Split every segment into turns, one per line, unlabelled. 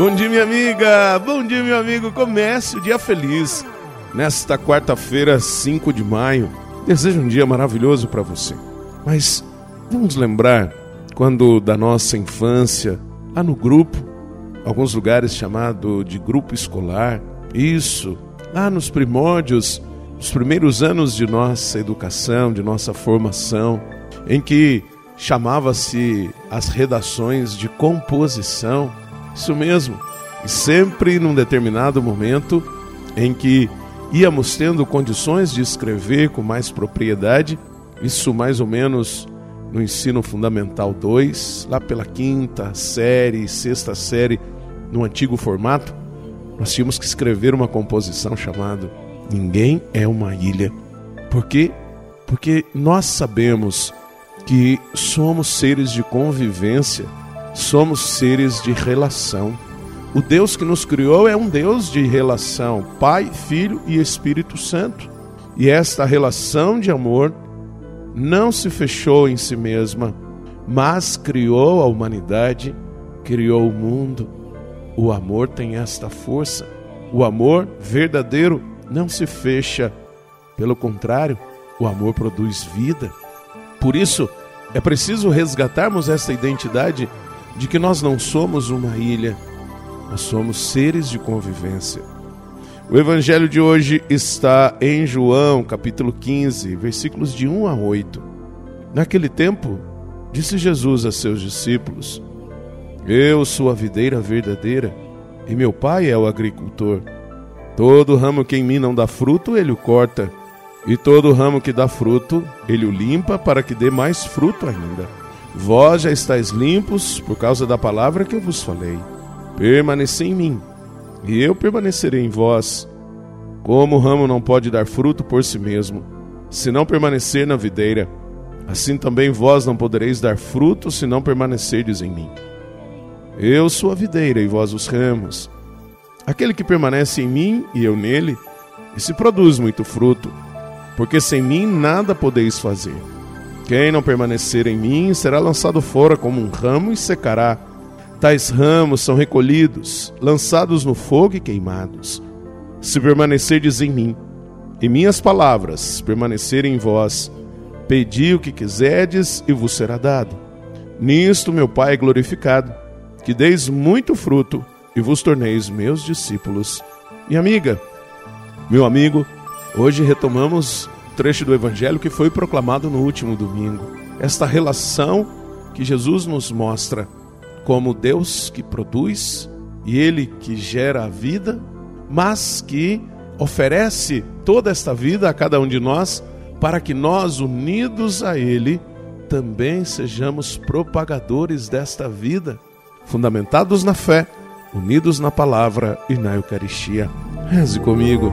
Bom dia, minha amiga! Bom dia, meu amigo! Comece o dia feliz nesta quarta-feira, 5 de maio. Desejo um dia maravilhoso para você. Mas vamos lembrar quando da nossa infância, lá no grupo, alguns lugares chamado de grupo escolar, isso, lá nos primórdios, nos primeiros anos de nossa educação, de nossa formação, em que chamava-se as redações de composição isso mesmo. E sempre num determinado momento em que íamos tendo condições de escrever com mais propriedade, isso mais ou menos no ensino fundamental 2, lá pela quinta série, sexta série, no antigo formato, nós tínhamos que escrever uma composição chamada Ninguém é uma ilha. Por quê? Porque nós sabemos que somos seres de convivência somos seres de relação. O Deus que nos criou é um Deus de relação, Pai, Filho e Espírito Santo. E esta relação de amor não se fechou em si mesma, mas criou a humanidade, criou o mundo. O amor tem esta força. O amor verdadeiro não se fecha, pelo contrário, o amor produz vida. Por isso, é preciso resgatarmos essa identidade de que nós não somos uma ilha, nós somos seres de convivência. O evangelho de hoje está em João, capítulo 15, versículos de 1 a 8. Naquele tempo, disse Jesus a seus discípulos: Eu sou a videira verdadeira e meu pai é o agricultor. Todo ramo que em mim não dá fruto, ele o corta, e todo ramo que dá fruto, ele o limpa para que dê mais fruto ainda. Vós já estáis limpos por causa da palavra que eu vos falei. Permanecei em mim, e eu permanecerei em vós. Como o ramo não pode dar fruto por si mesmo, se não permanecer na videira, assim também vós não podereis dar fruto se não permanecerdes em mim. Eu sou a videira e vós os ramos. Aquele que permanece em mim e eu nele, esse produz muito fruto, porque sem mim nada podeis fazer. Quem não permanecer em mim será lançado fora como um ramo e secará. Tais ramos são recolhidos, lançados no fogo e queimados. Se permanecerdes em mim, e minhas palavras permanecerem em vós, pedi o que quiserdes e vos será dado. Nisto meu Pai é glorificado, que deis muito fruto e vos torneis meus discípulos. E amiga, meu amigo, hoje retomamos trecho do Evangelho que foi proclamado no último domingo. Esta relação que Jesus nos mostra como Deus que produz e Ele que gera a vida, mas que oferece toda esta vida a cada um de nós para que nós, unidos a Ele, também sejamos propagadores desta vida, fundamentados na fé, unidos na palavra e na Eucaristia. Reze comigo.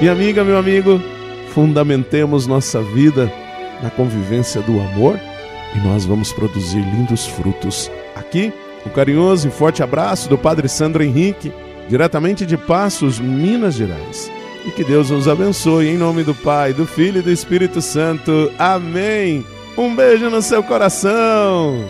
Minha amiga, meu amigo, fundamentemos nossa vida na convivência do amor e nós vamos produzir lindos frutos. Aqui, um carinhoso e forte abraço do Padre Sandro Henrique, diretamente de Passos, Minas Gerais. E que Deus nos abençoe em nome do Pai, do Filho e do Espírito Santo. Amém. Um beijo no seu coração.